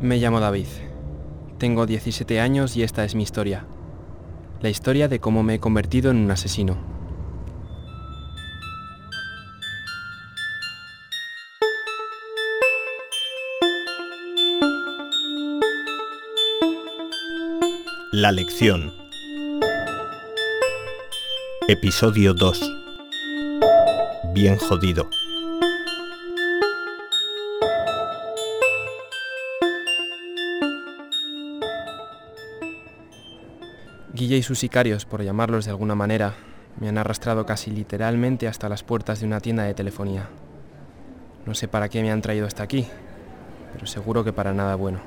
Me llamo David. Tengo 17 años y esta es mi historia. La historia de cómo me he convertido en un asesino. La lección. Episodio 2. Bien jodido. Guille y sus sicarios, por llamarlos de alguna manera, me han arrastrado casi literalmente hasta las puertas de una tienda de telefonía. No sé para qué me han traído hasta aquí, pero seguro que para nada bueno.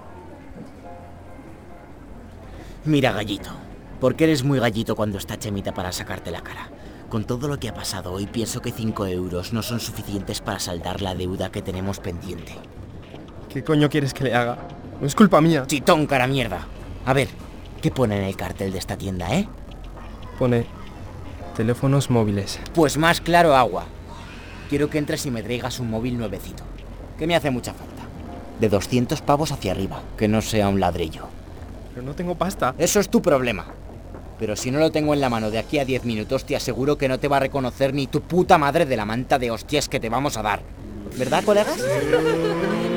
Mira, gallito, porque eres muy gallito cuando está Chemita para sacarte la cara. Con todo lo que ha pasado hoy, pienso que 5 euros no son suficientes para saldar la deuda que tenemos pendiente. ¿Qué coño quieres que le haga? No es culpa mía. Chitón, cara mierda. A ver, ¿qué pone en el cartel de esta tienda, eh? Pone teléfonos móviles. Pues más claro agua. Quiero que entres y me traigas un móvil nuevecito, que me hace mucha falta. De 200 pavos hacia arriba, que no sea un ladrillo. Pero no tengo pasta. Eso es tu problema. Pero si no lo tengo en la mano de aquí a 10 minutos, te aseguro que no te va a reconocer ni tu puta madre de la manta de hostias que te vamos a dar. ¿Verdad, colegas?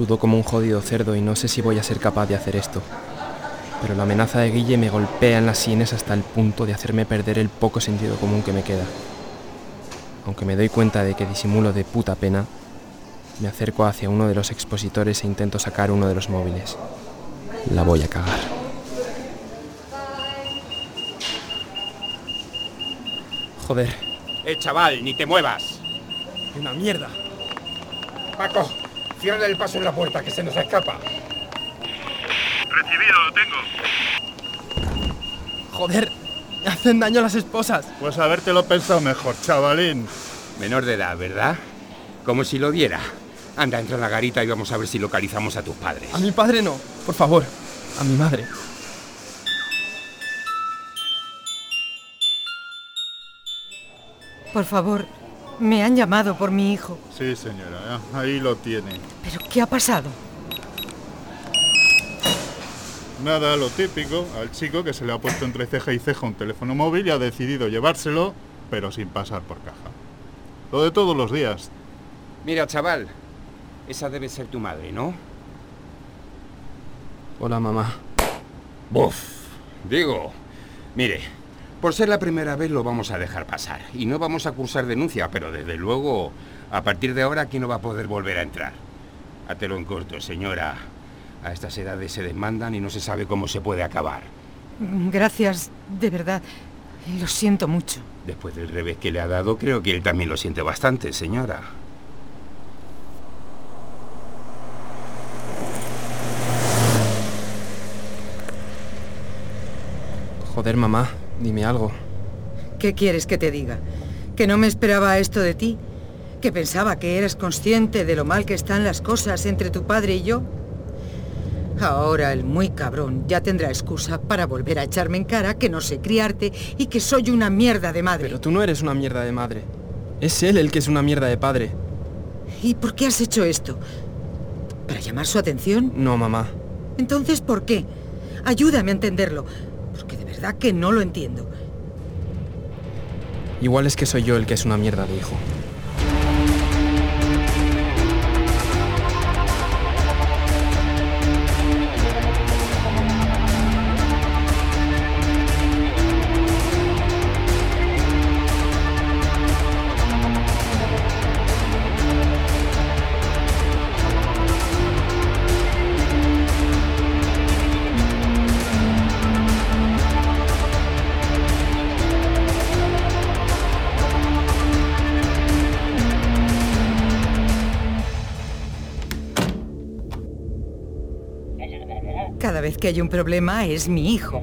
Sudo como un jodido cerdo y no sé si voy a ser capaz de hacer esto. Pero la amenaza de Guille me golpea en las sienes hasta el punto de hacerme perder el poco sentido común que me queda. Aunque me doy cuenta de que disimulo de puta pena, me acerco hacia uno de los expositores e intento sacar uno de los móviles. La voy a cagar. Joder, Eh, chaval, ni te muevas. una mierda. Paco, cierra el paso en la puerta, que se nos escapa. Recibido, lo tengo. Joder, me hacen daño las esposas. Pues habértelo pensado mejor, chavalín. Menor de edad, ¿verdad? Como si lo viera. Anda, entra en la garita y vamos a ver si localizamos a tus padres. A mi padre no, por favor. A mi madre. Por favor, me han llamado por mi hijo. Sí, señora, ya, ahí lo tiene. ¿Pero qué ha pasado? Nada, lo típico, al chico que se le ha puesto entre ceja y ceja un teléfono móvil y ha decidido llevárselo, pero sin pasar por caja. Lo de todos los días. Mira, chaval, esa debe ser tu madre, ¿no? Hola, mamá. Buf. Digo, mire, por ser la primera vez lo vamos a dejar pasar. Y no vamos a cursar denuncia, pero desde luego, a partir de ahora aquí no va a poder volver a entrar. Hátelo en corto, señora. A estas edades se demandan y no se sabe cómo se puede acabar. Gracias, de verdad. Lo siento mucho. Después del revés que le ha dado, creo que él también lo siente bastante, señora. Joder, mamá, dime algo. ¿Qué quieres que te diga? ¿Que no me esperaba esto de ti? ¿Que pensaba que eras consciente de lo mal que están las cosas entre tu padre y yo? Ahora el muy cabrón ya tendrá excusa para volver a echarme en cara que no sé criarte y que soy una mierda de madre. Pero tú no eres una mierda de madre. Es él el que es una mierda de padre. ¿Y por qué has hecho esto? ¿Para llamar su atención? No, mamá. Entonces, ¿por qué? Ayúdame a entenderlo, que no lo entiendo. Igual es que soy yo el que es una mierda de hijo. Vez que hay un problema es mi hijo.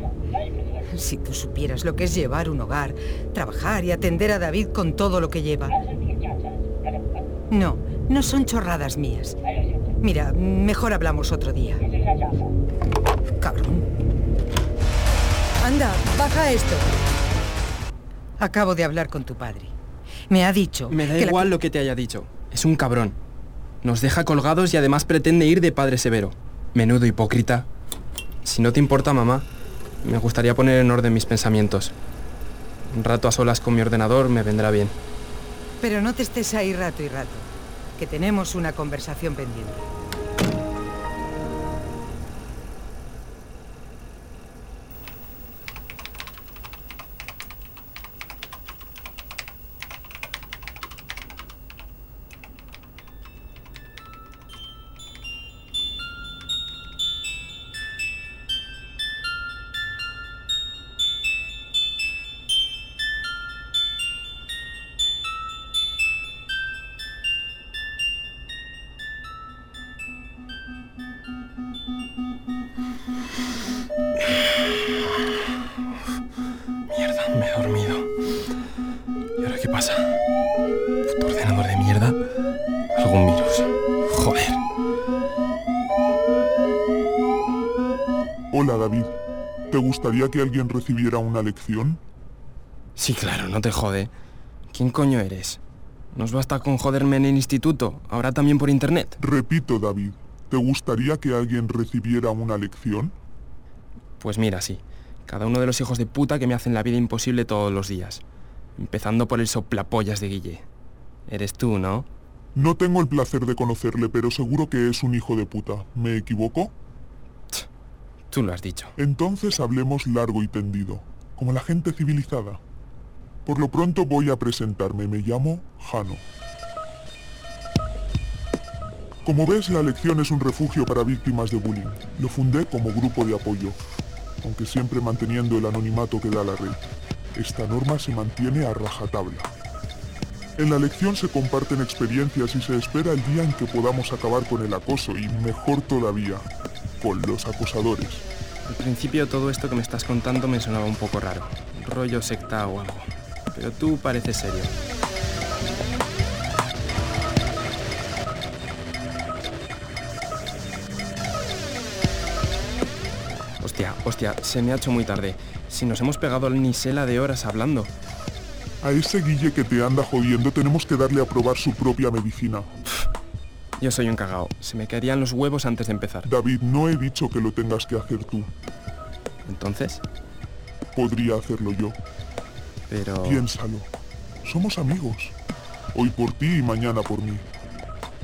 Si tú supieras lo que es llevar un hogar, trabajar y atender a David con todo lo que lleva. No, no son chorradas mías. Mira, mejor hablamos otro día. Cabrón. Anda, baja esto. Acabo de hablar con tu padre. Me ha dicho... Me da que la- igual lo que te haya dicho. Es un cabrón. Nos deja colgados y además pretende ir de padre severo. Menudo hipócrita. Si no te importa, mamá, me gustaría poner en orden mis pensamientos. Un rato a solas con mi ordenador me vendrá bien. Pero no te estés ahí rato y rato, que tenemos una conversación pendiente. Pasa? ¿Puto ordenador de mierda? ¿Algún virus? Joder. Hola David, ¿te gustaría que alguien recibiera una lección? Sí, claro, no te jode. ¿Quién coño eres? ¿Nos basta con joderme en el instituto? ¿Ahora también por internet? Repito David, ¿te gustaría que alguien recibiera una lección? Pues mira, sí. Cada uno de los hijos de puta que me hacen la vida imposible todos los días. Empezando por el soplapollas de Guille. Eres tú, ¿no? No tengo el placer de conocerle, pero seguro que es un hijo de puta. ¿Me equivoco? Tú lo has dicho. Entonces hablemos largo y tendido, como la gente civilizada. Por lo pronto voy a presentarme, me llamo Jano. Como ves, la lección es un refugio para víctimas de bullying. Lo fundé como grupo de apoyo, aunque siempre manteniendo el anonimato que da la red. Esta norma se mantiene a rajatabla. En la lección se comparten experiencias y se espera el día en que podamos acabar con el acoso y, mejor todavía, con los acosadores. Al principio todo esto que me estás contando me sonaba un poco raro. Rollo secta o algo. Pero tú pareces serio. Hostia, hostia, se me ha hecho muy tarde. Si nos hemos pegado al nisela de horas hablando. A ese Guille que te anda jodiendo tenemos que darle a probar su propia medicina. Yo soy un cagao. Se me caerían los huevos antes de empezar. David, no he dicho que lo tengas que hacer tú. Entonces, Podría hacerlo yo. pero... Piénsalo. Somos amigos. Hoy por ti y mañana por mí.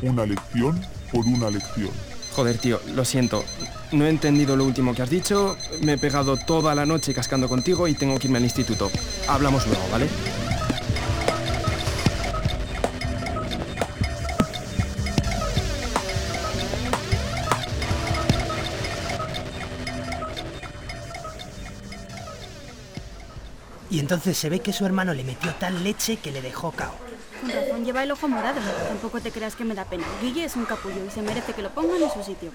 Una lección por una lección. Joder, tío, lo siento. No he entendido lo último que has dicho. Me he pegado toda la noche cascando contigo y tengo que irme al instituto. Hablamos luego, ¿vale? Y entonces se ve que su hermano le metió tal leche que le dejó cao. Lleva el ojo morado. Tampoco te creas que me da pena. Guille es un capullo y se merece que lo pongan en su sitio.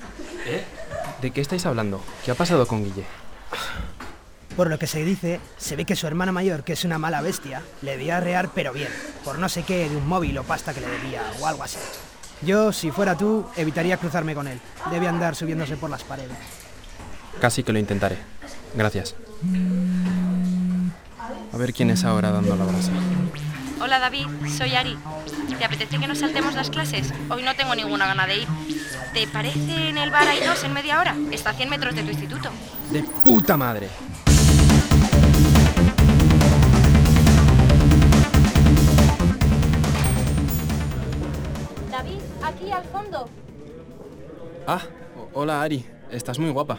¿De qué estáis hablando? ¿Qué ha pasado con Guille? Por lo que se dice, se ve que su hermana mayor, que es una mala bestia, le debía arrear pero bien, por no sé qué de un móvil o pasta que le debía o algo así. Yo, si fuera tú, evitaría cruzarme con él. Debe andar subiéndose por las paredes. Casi que lo intentaré. Gracias. A ver quién es ahora dando la brasa. Hola David, soy Ari. ¿Te apetece que nos saltemos las clases? Hoy no tengo ninguna gana de ir. ¿Te parece en el bar hay dos en media hora? Está a 100 metros de tu instituto. ¡De puta madre! David, aquí al fondo. Ah, hola Ari. Estás muy guapa.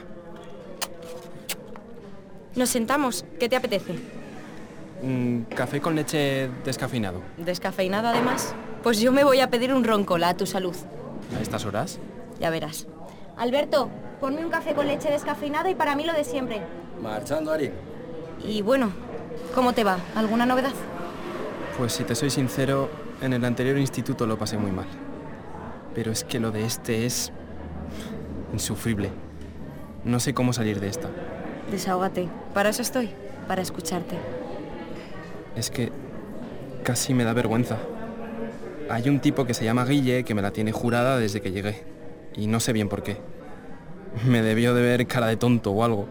Nos sentamos. ¿Qué te apetece? Un café con leche descafeinado. ¿Descafeinado además? Pues yo me voy a pedir un roncola a tu salud. ¿A estas horas? Ya verás. Alberto, ponme un café con leche descafeinado y para mí lo de siempre. Marchando, Ari. Y bueno, ¿cómo te va? ¿Alguna novedad? Pues si te soy sincero, en el anterior instituto lo pasé muy mal. Pero es que lo de este es... insufrible. No sé cómo salir de esta. Desahógate. Para eso estoy. para escucharte. Es que casi me da vergüenza. Hay un tipo que se llama Guille que me la tiene jurada desde que llegué. Y no sé bien por qué. Me debió de ver cara de tonto o algo.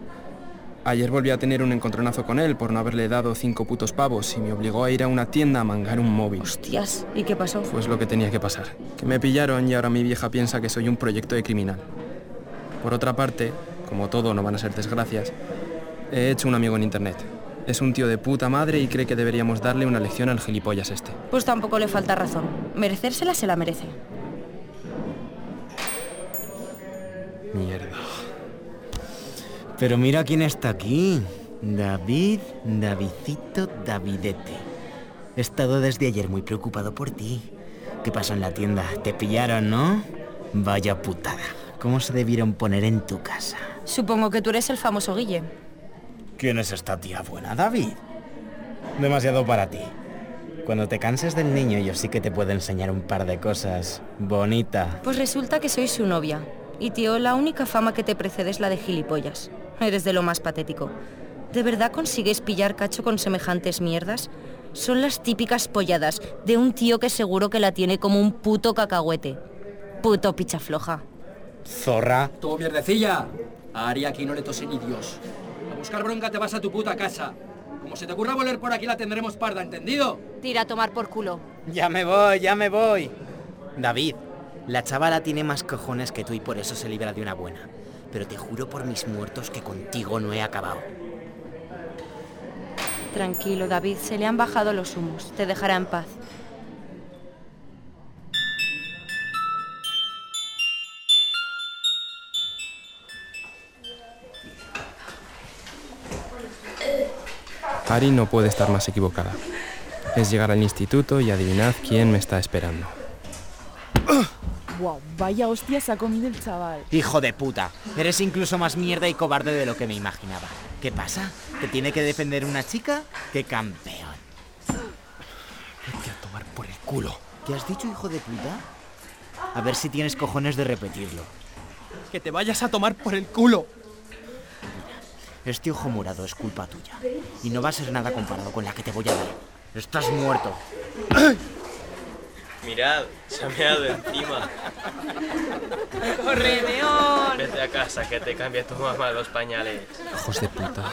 Ayer volví a tener un encontronazo con él por no haberle dado cinco putos pavos y me obligó a ir a una tienda a mangar un móvil. Hostias, ¿y qué pasó? Pues lo que tenía que pasar. Que me pillaron y ahora mi vieja piensa que soy un proyecto de criminal. Por otra parte, como todo no van a ser desgracias, he hecho un amigo en internet. Es un tío de puta madre y cree que deberíamos darle una lección al gilipollas este. Pues tampoco le falta razón. Merecérsela se la merece. Mierda. Pero mira quién está aquí. David, Davidito, Davidete. He estado desde ayer muy preocupado por ti. ¿Qué pasó en la tienda? Te pillaron, ¿no? Vaya putada. ¿Cómo se debieron poner en tu casa? Supongo que tú eres el famoso Guille. ¿Quién es esta tía buena, David? Demasiado para ti. Cuando te canses del niño, yo sí que te puedo enseñar un par de cosas. Bonita. Pues resulta que soy su novia. Y tío, la única fama que te precede es la de gilipollas. Eres de lo más patético. ¿De verdad consigues pillar cacho con semejantes mierdas? Son las típicas polladas de un tío que seguro que la tiene como un puto cacahuete. Puto picha floja. Zorra. Tú, mierdecilla. A Ari aquí no le tose ni Dios. Buscar bronca te vas a tu puta casa. Como se te ocurra volver por aquí la tendremos parda, ¿entendido? Tira a tomar por culo. Ya me voy, ya me voy. David, la chavala tiene más cojones que tú y por eso se libra de una buena. Pero te juro por mis muertos que contigo no he acabado. Tranquilo, David, se le han bajado los humos. Te dejará en paz. Ari no puede estar más equivocada. Es llegar al instituto y adivinad quién me está esperando. Wow, vaya hostia se ha comido el chaval. Hijo de puta, eres incluso más mierda y cobarde de lo que me imaginaba. ¿Qué pasa? ¿Te tiene que defender una chica? ¡Qué campeón! Vete a tomar por el culo. ¿Qué has dicho, hijo de puta? A ver si tienes cojones de repetirlo. Que te vayas a tomar por el culo. Este ojo morado es culpa tuya. Y no va a ser nada comparado con la que te voy a dar. Estás muerto. Mirad, se ha meado encima. ¡Corre, León! Vete a casa, que te cambie tu mamá los pañales. Hijos de puta.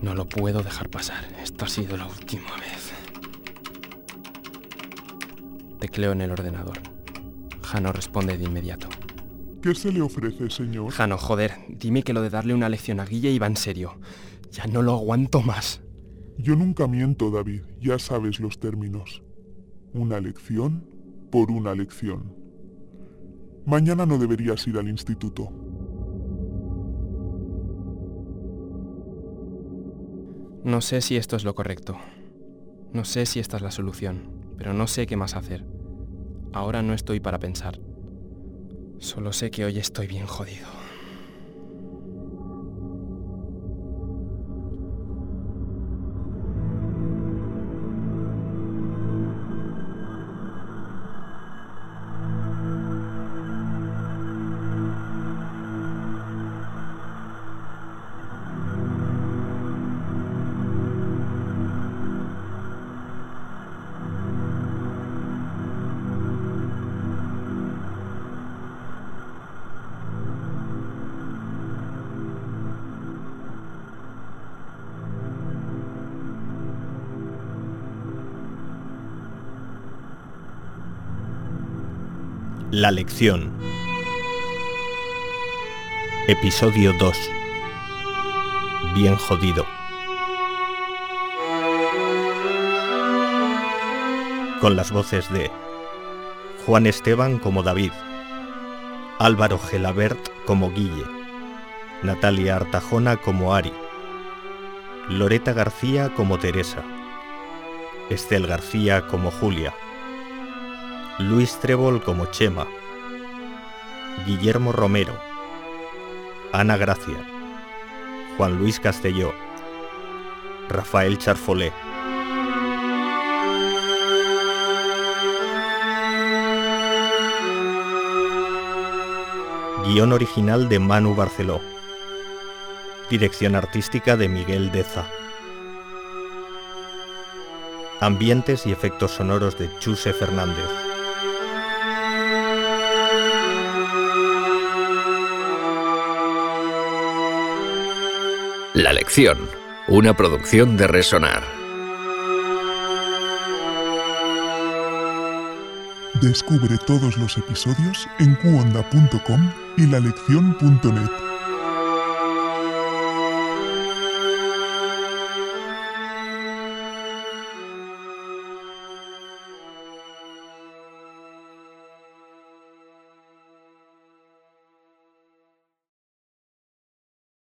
No lo puedo dejar pasar. Esto ha sido la última vez. Tecleo en el ordenador. Jano responde de inmediato. ¿Qué se le ofrece, señor? Jano, joder, dime que lo de darle una lección a Guille iba en serio. Ya no lo aguanto más. Yo nunca miento, David. Ya sabes los términos. Una lección por una lección. Mañana no deberías ir al instituto. No sé si esto es lo correcto. No sé si esta es la solución, pero no sé qué más hacer. Ahora no estoy para pensar. Solo sé que hoy estoy bien jodido. La lección. Episodio 2. Bien jodido. Con las voces de Juan Esteban como David, Álvaro Gelabert como Guille, Natalia Artajona como Ari, Loreta García como Teresa, Estel García como Julia, Luis Trébol como Chema, Guillermo Romero, Ana Gracia, Juan Luis Castelló, Rafael Charfolé. Guión original de Manu Barceló. Dirección artística de Miguel Deza. Ambientes y efectos sonoros de Chuse Fernández. La lección, una producción de Resonar. Descubre todos los episodios en cuonda.com y lalección.net.